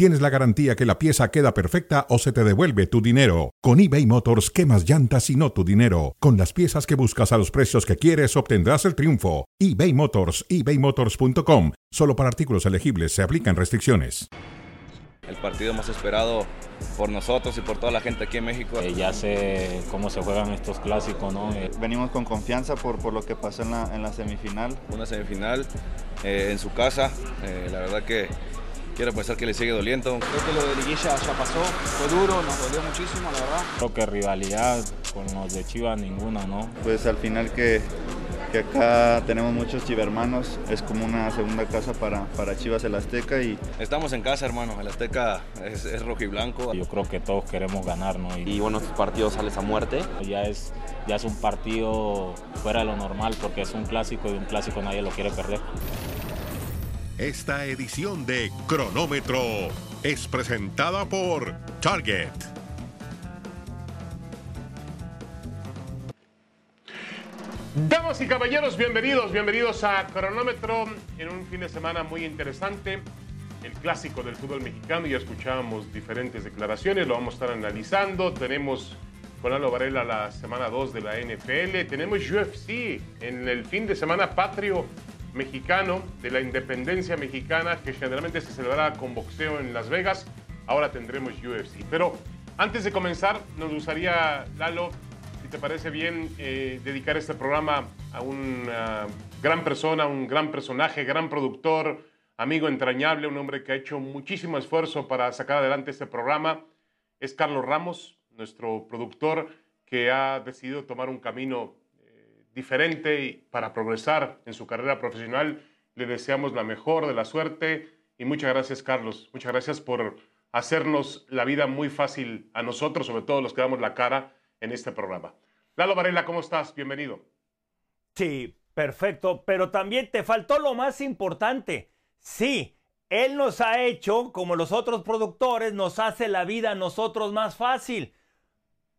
tienes la garantía que la pieza queda perfecta o se te devuelve tu dinero. Con eBay Motors, quemas llantas y no tu dinero. Con las piezas que buscas a los precios que quieres, obtendrás el triunfo. eBay Motors, ebaymotors.com. Solo para artículos elegibles se aplican restricciones. El partido más esperado por nosotros y por toda la gente aquí en México. Eh, ya sé cómo se juegan estos clásicos, ¿no? Eh, Venimos con confianza por, por lo que pasó en la, en la semifinal. Una semifinal eh, en su casa, eh, la verdad que quiero pensar que le sigue doliendo. Creo que lo de liguilla ya pasó, fue duro, nos dolió muchísimo, la verdad. creo que rivalidad con los de Chivas ninguna, ¿no? Pues al final que, que acá tenemos muchos chivermanos, es como una segunda casa para, para Chivas el Azteca y Estamos en casa, hermano. El Azteca es, es rojo y blanco. Yo creo que todos queremos ganar, ¿no? y bueno, estos partidos sales a muerte. ya es, ya es un partido fuera de lo normal porque es un clásico y un clásico nadie lo quiere perder. Esta edición de Cronómetro es presentada por Target. Damas y caballeros, bienvenidos, bienvenidos a Cronómetro en un fin de semana muy interesante, el clásico del fútbol mexicano. Ya escuchábamos diferentes declaraciones, lo vamos a estar analizando. Tenemos con Lalo Varela la semana 2 de la NFL, tenemos UFC en el fin de semana patrio mexicano de la independencia mexicana que generalmente se celebrará con boxeo en Las Vegas. Ahora tendremos UFC. Pero antes de comenzar, nos gustaría, Lalo, si te parece bien, eh, dedicar este programa a una gran persona, un gran personaje, gran productor, amigo entrañable, un hombre que ha hecho muchísimo esfuerzo para sacar adelante este programa. Es Carlos Ramos, nuestro productor, que ha decidido tomar un camino diferente y para progresar en su carrera profesional. Le deseamos la mejor de la suerte y muchas gracias, Carlos. Muchas gracias por hacernos la vida muy fácil a nosotros, sobre todo los que damos la cara en este programa. Lalo Varela, ¿cómo estás? Bienvenido. Sí, perfecto, pero también te faltó lo más importante. Sí, él nos ha hecho, como los otros productores, nos hace la vida a nosotros más fácil.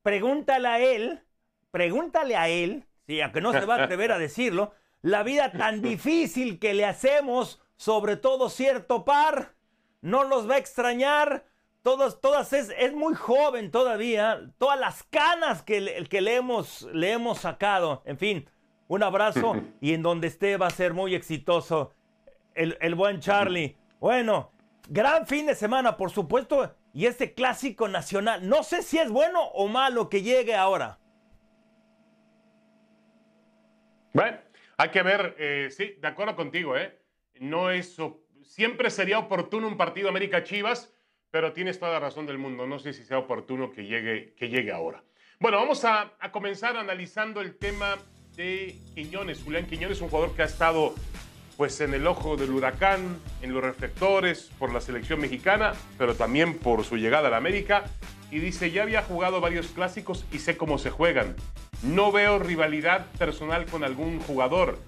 Pregúntale a él, pregúntale a él, sí, aunque no se va a atrever a decirlo, la vida tan difícil que le hacemos, sobre todo cierto par, no los va a extrañar. Todas, todas es, es muy joven todavía, todas las canas que, le- que le, hemos, le hemos sacado. En fin, un abrazo y en donde esté va a ser muy exitoso el, el buen Charlie. Bueno, gran fin de semana, por supuesto, y este clásico nacional. No sé si es bueno o malo que llegue ahora. Bueno, hay que ver, eh, sí, de acuerdo contigo, ¿eh? No es, siempre sería oportuno un partido América Chivas, pero tienes toda la razón del mundo. No sé si sea oportuno que llegue, que llegue ahora. Bueno, vamos a, a comenzar analizando el tema de Quiñones. Julián Quiñones, un jugador que ha estado pues en el ojo del huracán, en los reflectores por la selección mexicana, pero también por su llegada a la América. Y dice, ya había jugado varios clásicos y sé cómo se juegan. No veo rivalidad personal con algún jugador.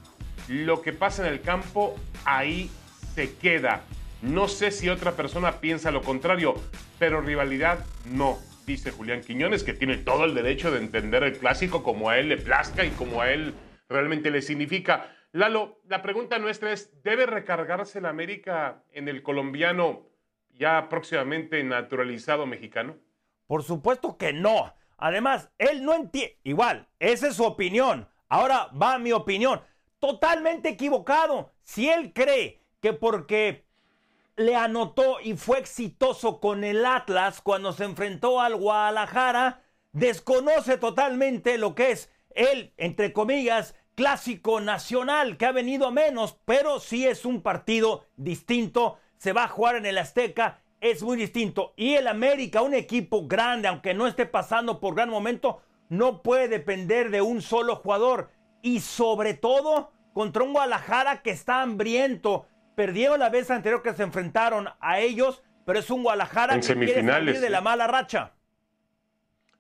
Lo que pasa en el campo, ahí se queda. No sé si otra persona piensa lo contrario, pero rivalidad no, dice Julián Quiñones, que tiene todo el derecho de entender el clásico como a él le plazca y como a él realmente le significa. Lalo, la pregunta nuestra es, ¿debe recargarse la América en el colombiano ya próximamente naturalizado mexicano? Por supuesto que no. Además, él no entiende. Igual, esa es su opinión. Ahora va mi opinión. Totalmente equivocado. Si él cree que porque le anotó y fue exitoso con el Atlas cuando se enfrentó al Guadalajara, desconoce totalmente lo que es el, entre comillas, clásico nacional, que ha venido a menos, pero sí es un partido distinto. Se va a jugar en el Azteca, es muy distinto. Y el América, un equipo grande, aunque no esté pasando por gran momento, no puede depender de un solo jugador. Y sobre todo contra un Guadalajara que está hambriento. Perdieron la vez anterior que se enfrentaron a ellos, pero es un Guadalajara En que quiere salir de la sí. mala racha.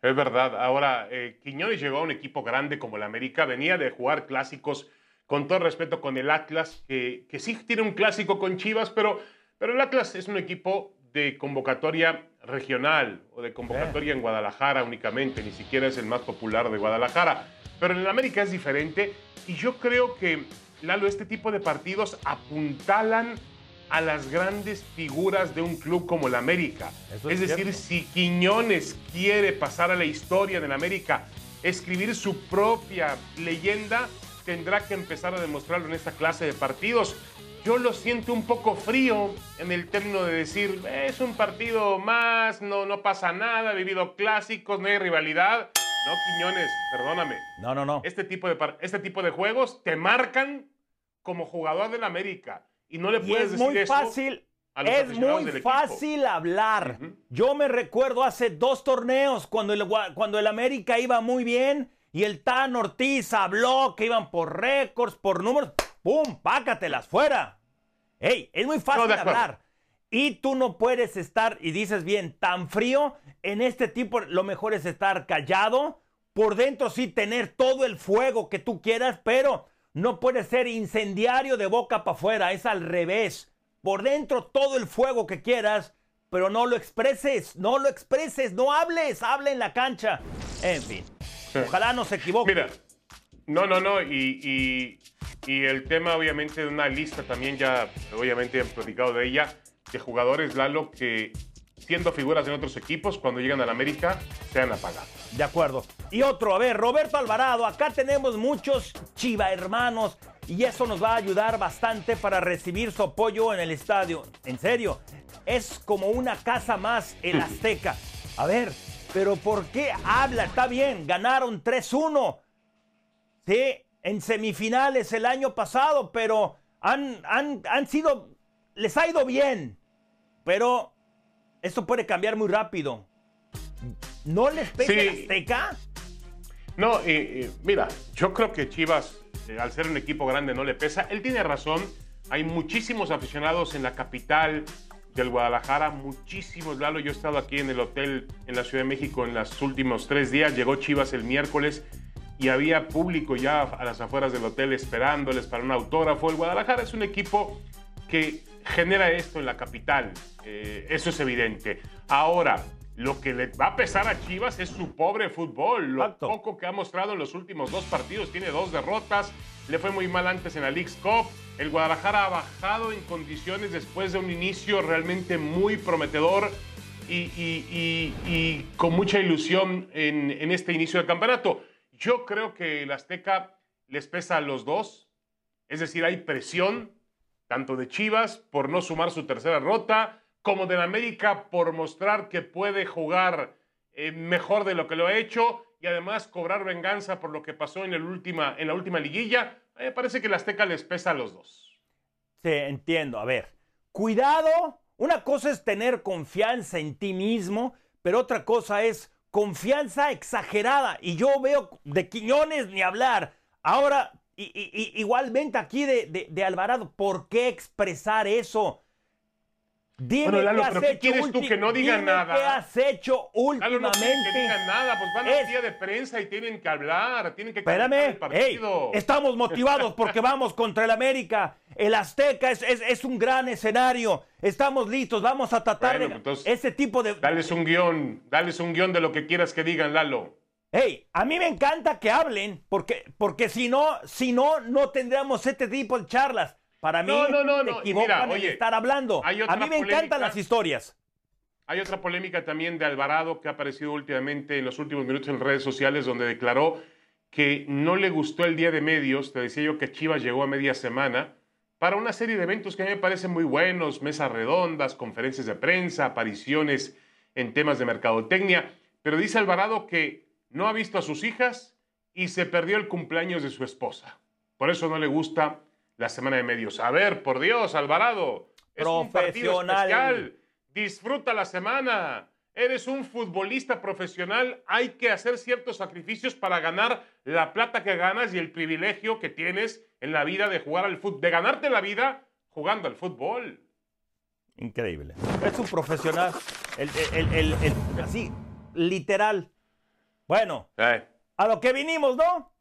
Es verdad. Ahora, eh, Quiñones llegó a un equipo grande como el América, venía de jugar clásicos con todo respeto con el Atlas, que, sí tiene un clásico con Chivas, pero, pero el Atlas es un equipo de convocatoria regional o de convocatoria en Guadalajara únicamente, ni siquiera es el más popular de Guadalajara. Pero en el América es diferente y yo creo que, Lalo, este tipo de partidos apuntalan a las grandes figuras de un club como el América. Eso es es decir, si Quiñones quiere pasar a la historia del América, escribir su propia leyenda, tendrá que empezar a demostrarlo en esta clase de partidos. Yo lo siento un poco frío en el término de decir, "Eh, es un partido más, no, no pasa nada, he vivido clásicos, no hay rivalidad. No, Quiñones, perdóname. No, no, no. Este tipo de, este tipo de juegos te marcan como jugador del América. Y no le Y puedes es decir muy fácil, es muy fácil hablar. Yo me recuerdo hace dos torneos cuando el, cuando el América iba muy bien y el Tan Ortiz habló que iban por récords, por números. ¡Pum! ¡Pácatelas fuera! ¡Ey! Es muy fácil No, hablar. Y tú no puedes estar, y dices bien, tan frío. En este tipo, lo mejor es estar callado. Por dentro sí tener todo el fuego que tú quieras, pero no puedes ser incendiario de boca para afuera. Es al revés. Por dentro todo el fuego que quieras, pero no lo expreses, no lo expreses, no hables, habla en la cancha. En fin. Ojalá no se equivoque. Mira, no, no, no, y, y- y el tema obviamente de una lista también ya, obviamente han platicado de ella, de jugadores, Lalo, que siendo figuras en otros equipos, cuando llegan a la América, se han apagado. De acuerdo. Y otro, a ver, Roberto Alvarado, acá tenemos muchos chiva hermanos y eso nos va a ayudar bastante para recibir su apoyo en el estadio. En serio, es como una casa más el Azteca. A ver, pero ¿por qué habla? Está bien, ganaron 3-1. Sí, en semifinales el año pasado, pero han, han, han sido, les ha ido bien. Pero esto puede cambiar muy rápido. ¿No les pesa Sí. Azteca? No, mira, yo creo que Chivas, eh, al ser un equipo grande, no le pesa. Él tiene razón. Hay muchísimos aficionados en la capital del Guadalajara, muchísimos. Lalo, yo he estado aquí en el hotel en la Ciudad de México en los últimos tres días. Llegó Chivas el miércoles y había público ya a las afueras del hotel esperándoles para un autógrafo. El Guadalajara es un equipo que genera esto en la capital. Eh, eso es evidente. Ahora, lo que le va a pesar a Chivas es su pobre fútbol. Lo Exacto. poco que ha mostrado en los últimos dos partidos. Tiene dos derrotas. Le fue muy mal antes en la League's Cup. El Guadalajara ha bajado en condiciones después de un inicio realmente muy prometedor y, y- y- y con mucha ilusión en, en este inicio del campeonato. Yo creo que el Azteca les pesa a los dos. Es decir, hay presión tanto de Chivas por no sumar su tercera rota, como del América por mostrar que puede jugar eh, mejor de lo que lo ha hecho y además cobrar venganza por lo que pasó en, el última, en la última liguilla. Me parece que el Azteca les pesa a los dos. Sí, entiendo. A ver, cuidado. Una cosa es tener confianza en ti mismo, pero otra cosa es confianza exagerada. Y yo veo de Quiñones ni hablar. Ahora, y, y- igualmente aquí de, de- de Alvarado, ¿por qué expresar eso? Dime Bueno, Lalo, qué has pero ¿qué hecho quieres tú? Que no diga nada. ¿Qué has hecho Lalo, no últimamente? que digan nada, pues van Es- al día de prensa y tienen que hablar, tienen que el Espérame, hey, partido. estamos motivados porque vamos contra el América. El Azteca es, es- es un gran escenario. Estamos listos, vamos a tratar Bueno, de entonces, ese tipo de... Dales un guion, dales un guion de lo que quieras que digan, Lalo. Hey, a mí me encanta que hablen porque, porque si no, si no, no tendríamos este tipo de charlas. Para mí, No, no, no, no, equivocan mira, en oye, estar hablando. A mí me encantan las historias. Hay otra polémica también de Alvarado que ha aparecido últimamente en los últimos minutos en redes sociales donde declaró que no le gustó el día de medios. Te decía yo que Chivas llegó a media semana para una serie de eventos que a mí me parecen muy buenos, mesas redondas, conferencias de prensa, apariciones en temas de mercadotecnia. Pero dice Alvarado que no ha visto a sus hijas y se perdió el cumpleaños de su esposa. Por eso no le gusta la semana de medios. A ver, por Dios, Alvarado. Es un partido especial. Disfruta la semana. Eres un futbolista profesional. Hay que hacer ciertos sacrificios para ganar la plata que ganas y el privilegio que tienes en la vida de jugar al fútbol, de ganarte la vida jugando al fútbol. Increíble. Es un profesional. El- el- el- así, literal. Bueno, Eh, a lo que vinimos, ¿no?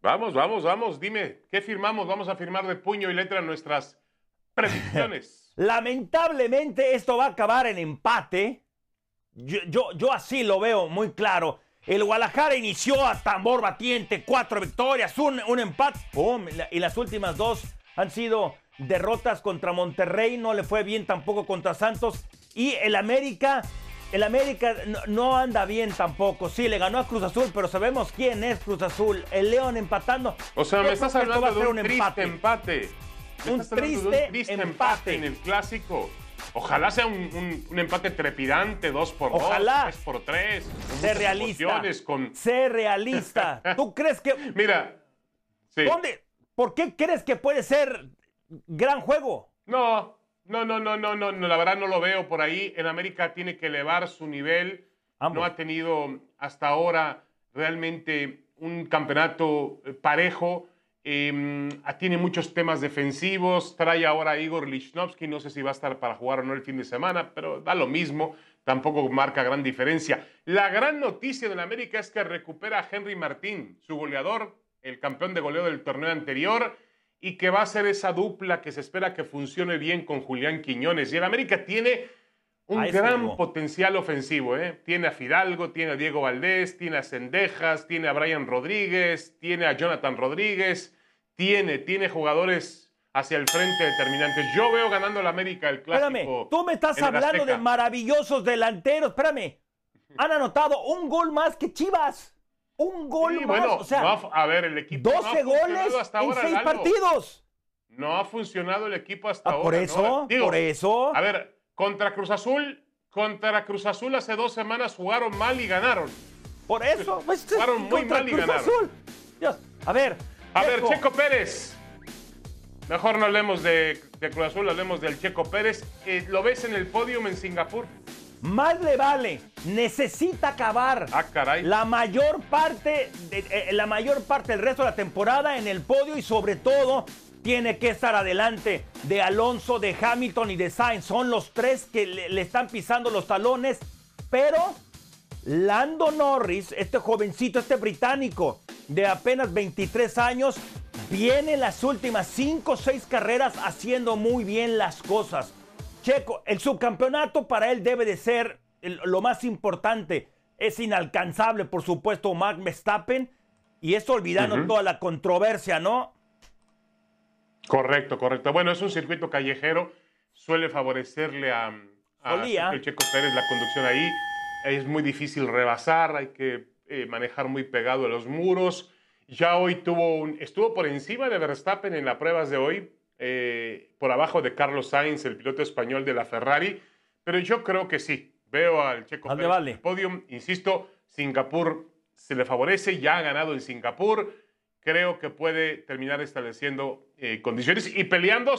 Vamos, vamos, vamos. Dime, ¿qué firmamos? Vamos a firmar de puño y letra nuestras predicciones. Lamentablemente esto va a acabar en empate. Yo, yo, yo así lo veo muy claro. El Guadalajara inició a tambor batiente, cuatro victorias, un, un empate. ¡Pum! Y las últimas dos han sido derrotas contra Monterrey, no le fue bien tampoco contra Santos. Y el América, el América no, no anda bien tampoco. Sí, le ganó a Cruz Azul, pero sabemos quién es Cruz Azul. El León empatando. O sea, me estás va hablando a de un, triste empate. Un de triste un triste empate. empate en el clásico. Ojalá sea un, un- empate trepidante, 2 por 2, Ojalá. 3 por 3. Sé realista. Con... Sé realista. ¿Tú crees que... Mira, sí. ¿Dónde? ¿Por qué crees que puede ser gran juego? No, no, no, no, no, no, la verdad no lo veo por ahí. En América tiene que elevar su nivel. Ambos. No ha tenido hasta ahora realmente un campeonato eh, parejo. Eh, tiene muchos temas defensivos. Trae ahora a Igor Lichnowsky. No sé si va a estar para jugar o no el fin de semana, pero da lo mismo. Tampoco marca gran diferencia. La gran noticia del América es que recupera a Henry Martín, su goleador, el campeón de goleo del torneo anterior, y que va a ser esa dupla que se espera que funcione bien con Julián Quiñones. Y el América tiene un gran potencial ofensivo. ¿eh? Tiene a Fidalgo, tiene a Diego Valdés, tiene a Cendejas, tiene a Brian Rodríguez, tiene a Jonathan Rodríguez, tiene, tiene jugadores hacia el frente determinantes. Yo veo ganando el América el clásico. Espérame, tú me estás hablando de maravillosos delanteros. Espérame. Han anotado un gol más que Chivas. Un gol Sí, más. bueno, o sea, no ha- a ver, el equipo no ha 12 goles hasta en ahora, 6 Lalo. partidos. No ha funcionado el equipo hasta Ah, ahora. por ¿no? eso, Digo, por eso. A ver, contra Cruz Azul, contra Cruz Azul hace dos semanas jugaron mal y ganaron. Por eso. pues, Jugaron muy contra mal y Cruz ganaron. Azul. Dios, a ver. A ver, Checo, Checo Pérez. Mejor no hablemos de, de Cruz Azul, hablemos del Checo Pérez. Eh, ¿Lo ves en el podium en Singapur? Más le vale. Necesita acabar. Ah, caray. La mayor parte, de- eh, la mayor parte del resto de la temporada en el podio y sobre todo tiene que estar adelante de Alonso, de Hamilton y de Sainz. Son los tres que le, le están pisando los talones, pero Lando Norris, este jovencito, este británico de apenas 23 años, viene en las últimas 5 o 6 carreras haciendo muy bien las cosas. Checo, el subcampeonato para él debe de ser el- lo más importante. Es inalcanzable, por supuesto, Max Verstappen. Y esto olvidando toda la controversia, ¿no? Correcto, correcto. Bueno, es un circuito callejero. Suele favorecerle a, a el Checo Pérez la conducción ahí. Es muy difícil rebasar, hay que eh, manejar muy pegado a los muros. Ya hoy tuvo un- estuvo por encima de Verstappen en las pruebas de hoy, eh, por abajo de Carlos Sainz, el piloto español de la Ferrari. Pero yo creo que sí. Veo al Checo Pérez vale. el podium. Insisto, Singapur se le favorece, ya ha ganado en Singapur. Creo que puede terminar estableciendo eh, condiciones y peleando,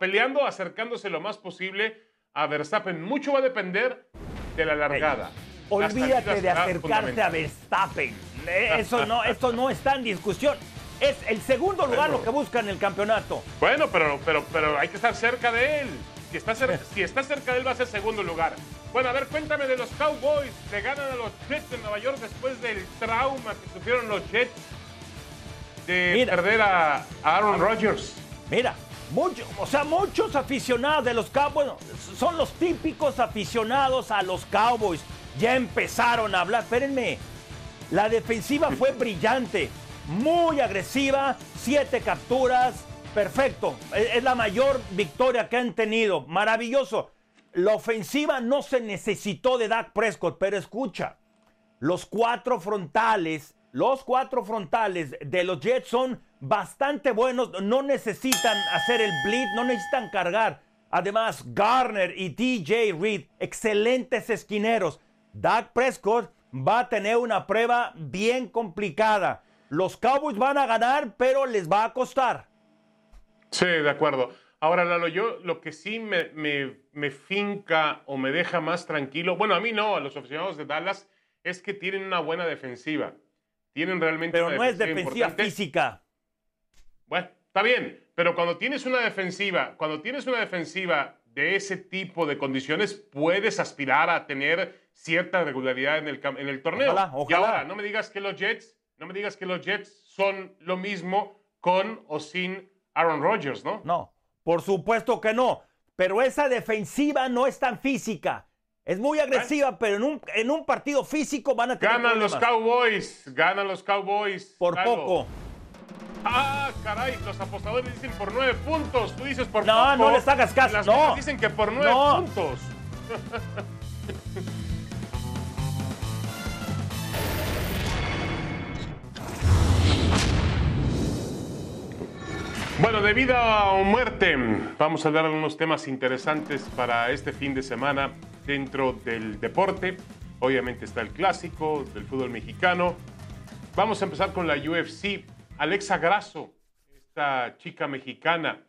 peleando, acercándose lo más posible a Verstappen. Mucho va a depender de la largada. La salida Olvídate de será acercarse a. Verstappen. Eso no, esto no está en discusión. Es el segundo lugar Bueno. lo que busca en el campeonato. Bueno, pero, pero, pero hay que estar cerca de él. Si está, cer- si está cerca de él, va a ser segundo lugar. Bueno, a ver, cuéntame de los Cowboys. Le ganan a los Jets de Nueva York después del trauma que sufrieron los Jets de Mira. perder a, Aaron Rodgers. Mira, mucho, o sea, muchos aficionados de los Cowboys, son los típicos aficionados a los Cowboys. Ya empezaron a hablar, espérenme. La defensiva fue brillante, muy agresiva, siete capturas, perfecto. Es, es la mayor victoria que han tenido, maravilloso. La ofensiva no se necesitó de Dak Prescott, pero escucha, los cuatro frontales, los cuatro frontales de los Jets son bastante buenos, no necesitan hacer el blitz, no necesitan cargar. Además, Garner y DJ Reed, excelentes esquineros. Dak Prescott va a tener una prueba bien complicada. Los Cowboys van a ganar, pero les va a costar. Sí, de acuerdo. Ahora, Lalo, yo lo que sí me, me, me finca o me deja más tranquilo, bueno, a mí no, a los aficionados de Dallas, es que tienen una buena defensiva. Tienen realmente Pero una no es defensiva importante. física. Bueno, está bien, pero cuando tienes una defensiva, cuando tienes una defensiva de ese tipo de condiciones, puedes aspirar a tener cierta regularidad en el, en el torneo. Ojalá, Y ojalá. ahora, no me digas que los Jets No me digas que los Jets son lo mismo con o sin Aaron Rodgers, ¿no? No, por supuesto que no. Pero esa defensiva no es tan física. Es muy agresiva, pero en un, en un partido físico van a tener Ganan los. Cowboys, ganan los Cowboys. Por poco. Ah, caray, los apostadores dicen por nueve puntos. Tú dices por No, poco. no les hagas caso, Las no. dicen que por nueve No. puntos. Bueno, de vida o muerte, vamos a hablar de unos temas interesantes para este fin de semana dentro del deporte. Obviamente está el clásico del fútbol mexicano. Vamos a empezar con la UFC. Alexa Grasso, esta chica mexicana.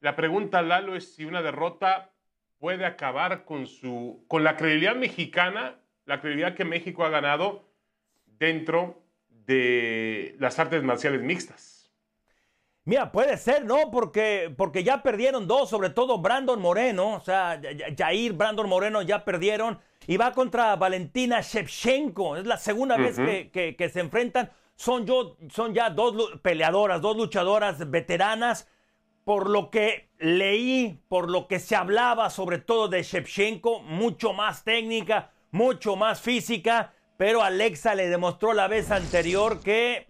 La pregunta, Lalo, es si una derrota puede acabar con, su, con la credibilidad mexicana, la credibilidad que México ha ganado dentro de las artes marciales mixtas. Mira, puede ser, ¿no? Porque, porque ya perdieron dos, sobre todo Brandon Moreno. O sea, Jair, Brandon Moreno ya perdieron. Y va contra Valentina Shevchenko. Es la segunda vez que, que- que se enfrentan. Son, yo, son ya dos peleadoras, dos luchadoras veteranas. Por lo que leí, por lo que se hablaba sobre todo de Shevchenko, mucho más técnica, mucho más física. Pero Alexa le demostró la vez anterior que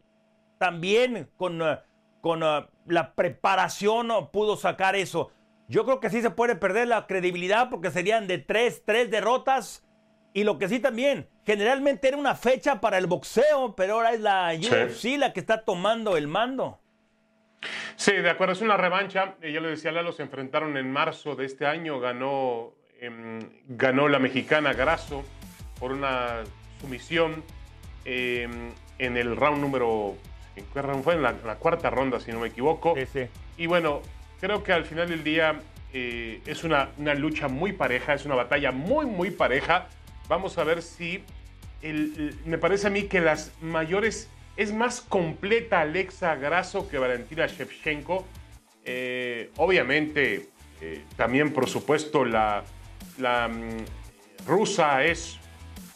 también con, eh, con eh, la preparación no pudo sacar eso. Yo creo que sí se puede perder la credibilidad porque serían de tres, tres derrotas. Y lo que sí también, generalmente era una fecha para el boxeo, pero ahora es la Sí. UFC la que está tomando el mando. Sí, de acuerdo, es una revancha. Ya lo decía Lalo, se enfrentaron en marzo de este año. Ganó, em, ganó la mexicana Grasso por una sumisión em, en el round número. ¿En fue? En la, la cuarta ronda, si no me equivoco. Y bueno, creo que al final del día eh, es una, una lucha muy pareja, es una batalla muy, muy pareja. Vamos a ver si. el- el- me parece a mí que las mayores. Es más completa Alexa Grasso que Valentina Shevchenko. Eh, obviamente, eh, también, por supuesto, la, la mm, rusa es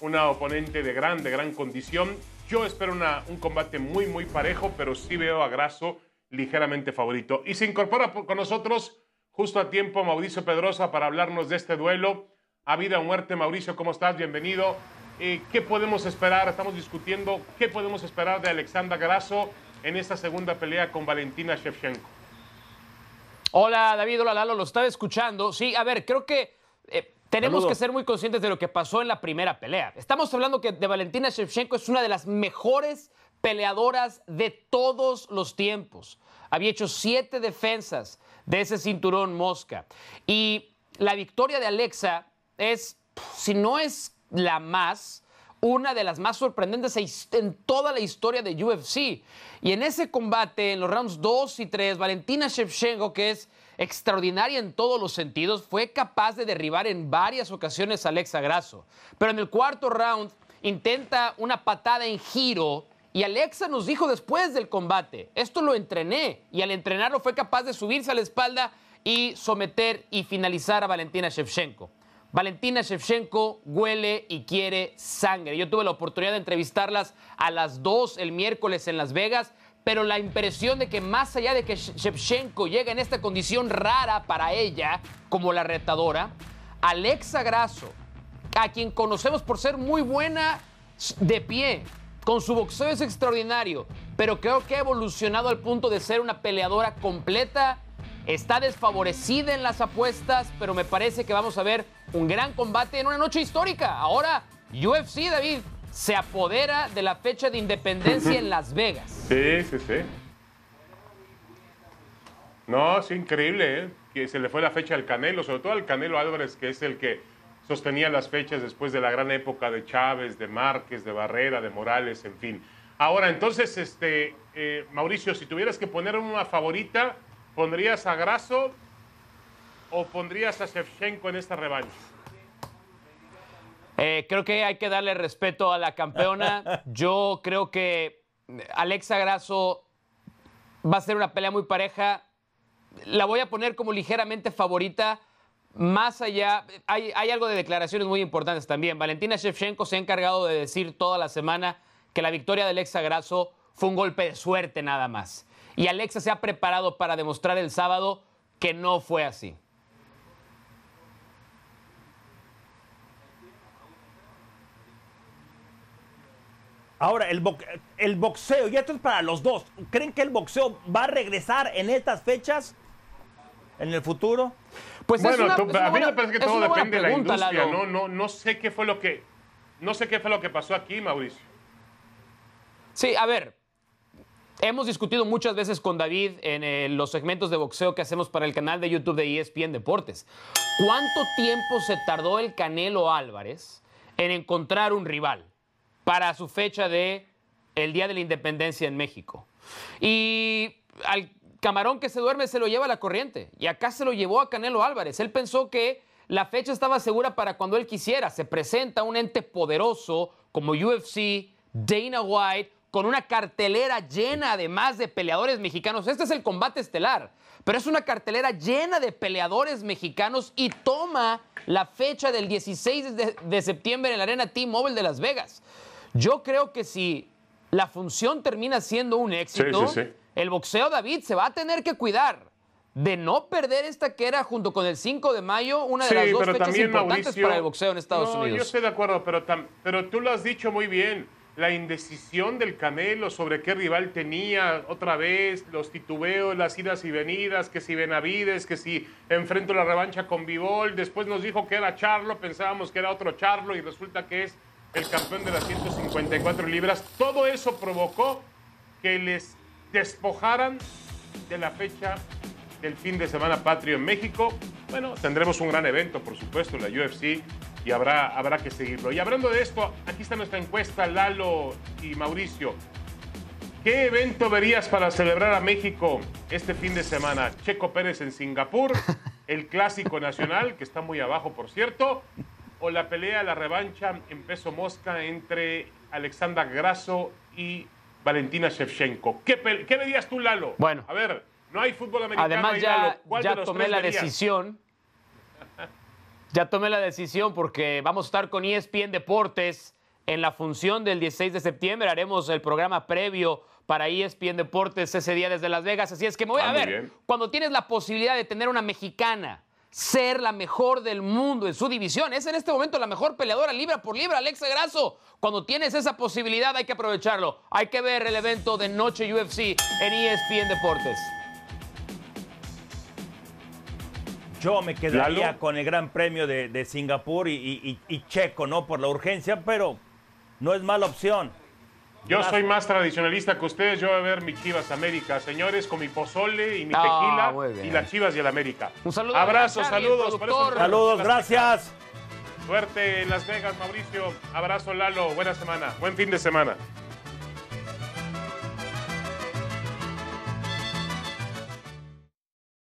una oponente de gran, de gran condición. Yo espero un combate muy, muy parejo, pero sí veo a Grasso ligeramente favorito. Y se incorpora por- con nosotros justo a tiempo Mauricio Pedrosa para hablarnos de este duelo. A vida o muerte, Mauricio, ¿cómo estás? Bienvenido. Eh, ¿Qué podemos esperar? Estamos discutiendo qué podemos esperar de Alexandra Grasso en esta segunda pelea con Valentina Shevchenko. Hola David, hola Lalo, lo estaba escuchando. Sí, a ver, creo que eh, tenemos que ser muy conscientes de lo que pasó en la primera pelea. Estamos hablando que de Valentina Shevchenko es una de las mejores peleadoras de todos los tiempos. Había hecho siete defensas de ese cinturón mosca. Y la victoria de Alexa es, si no es la más, una de las más sorprendentes en toda la historia de UFC. Y en ese combate, en los rounds 2 y 3, Valentina Shevchenko, que es extraordinaria en todos los sentidos, fue capaz de derribar en varias ocasiones a Alexa Grasso. Pero en el cuarto round intenta una patada en giro y Alexa nos dijo después del combate, esto lo entrené y al entrenarlo fue capaz de subirse a la espalda y someter y finalizar a Valentina Shevchenko. Valentina Shevchenko huele y quiere sangre. Yo tuve la oportunidad de entrevistarlas a las 2 el miércoles en Las Vegas, pero la impresión de que más allá de que Shevchenko llega en esta condición rara para ella, como la retadora, Alexa Grasso, a quien conocemos por ser muy buena de pie, con su boxeo es extraordinario, pero creo que ha evolucionado al punto de ser una peleadora completa. Está desfavorecida en las apuestas, pero me parece que vamos a ver un gran combate en una noche histórica. Ahora, UFC, David, se apodera de la fecha de independencia en Las Vegas. Sí, sí, sí. No, es increíble, ¿eh? Que se le fue la fecha al Canelo, sobre todo al Canelo Álvarez, que es el que sostenía las fechas después de la gran época de Chávez, de Márquez, de Barrera, de Morales, en fin. Ahora, entonces, este, eh, Mauricio, si tuvieras que poner una favorita, ¿pondrías a Grasso o pondrías a Shevchenko en esta revancha? Eh, creo que hay que darle respeto a la campeona. Yo creo que Alexa Grasso va a ser una pelea muy pareja. La voy a poner como ligeramente favorita. Más allá, hay, hay algo de declaraciones muy importantes también. Valentina Shevchenko se ha encargado de decir toda la semana que la victoria de Alexa Grasso fue un golpe de suerte nada más. Y Alexa se ha preparado para demostrar el sábado que no fue así. Ahora, el, bo- el boxeo, y esto es para los dos. ¿Creen que el boxeo va a regresar en estas fechas? ¿En el futuro? Pues es bueno, una- tú- es una a mí buena- me parece que es todo depende de la industria, Lalo. ¿no? No, no sé qué fue lo que no sé qué fue lo que pasó aquí, Mauricio. Sí, a ver, hemos discutido muchas veces con David en eh, los segmentos de boxeo que hacemos para el canal de YouTube de ESPN Deportes. ¿Cuánto tiempo se tardó el Canelo Álvarez en encontrar un rival para su fecha de el Día de la Independencia en México? Y al camarón que se duerme se lo lleva a la corriente. Y acá se lo llevó a Canelo Álvarez. Él pensó que la fecha estaba segura para cuando él quisiera. Se presenta un ente poderoso como UFC, Dana White, con una cartelera llena además de peleadores mexicanos. Este es el combate estelar, pero es una cartelera llena de peleadores mexicanos y toma la fecha del 16 de, de septiembre en la Arena T-Mobile de Las Vegas. Yo creo que si la función termina siendo un éxito, Sí, sí, sí. el boxeo David se va a tener que cuidar de no perder esta que era junto con el 5 de mayo una de Sí, las dos fechas importantes Mauricio, para el boxeo en Estados no, Yo Unidos. estoy de acuerdo, pero, pero tú lo has dicho muy bien. La indecisión del Canelo sobre qué rival tenía otra vez, los titubeos, las idas y venidas, que si Benavides, que si enfrento la revancha con Bivol. Después nos dijo que era Charlo, pensábamos que era otro Charlo y resulta que es el campeón de las 154 libras. Todo eso provocó que les despojaran de la fecha del fin de semana patrio en México. Bueno, tendremos un gran evento, por supuesto, la UFC, y habrá, habrá que seguirlo. Y hablando de esto, aquí está nuestra encuesta, Lalo y Mauricio. ¿Qué evento verías para celebrar a México este fin de semana? Checo Pérez en Singapur, el Clásico Nacional, que está muy abajo, por cierto, o la pelea, la revancha en peso mosca entre Alexandra Grasso y Valentina Shevchenko. ¿Qué, verías tú, Lalo? Bueno. A ver, no hay fútbol americano Además, ya, Lalo. ¿Cuál ya tomé la verías? decisión. Ya tomé la decisión porque vamos a estar con ESPN Deportes en la función del 16 de septiembre. Haremos el programa previo para ESPN Deportes ese día desde Las Vegas. Así es que me voy Ah, a muy ver. bien. Cuando tienes la posibilidad de tener una mexicana, ser la mejor del mundo en su división, es en este momento la mejor peleadora libra por libra, Alexa Grasso. Cuando tienes esa posibilidad hay que aprovecharlo. Hay que ver el evento de Noche UFC en ESPN Deportes. Yo me quedaría Lalo. con el Gran Premio de, de Singapur y, y- Checo, ¿no? Por la urgencia, pero no es mala opción. Yo Gracias. soy más tradicionalista que ustedes. Yo voy a ver mi Chivas América, señores, con mi pozole y mi Ah, tequila y las Chivas y el América. Un saludo Abrazos, saludos. eso Saludos, gracias. Suerte en Las Vegas, Mauricio. Abrazo, Lalo. Buena semana. Buen fin de semana.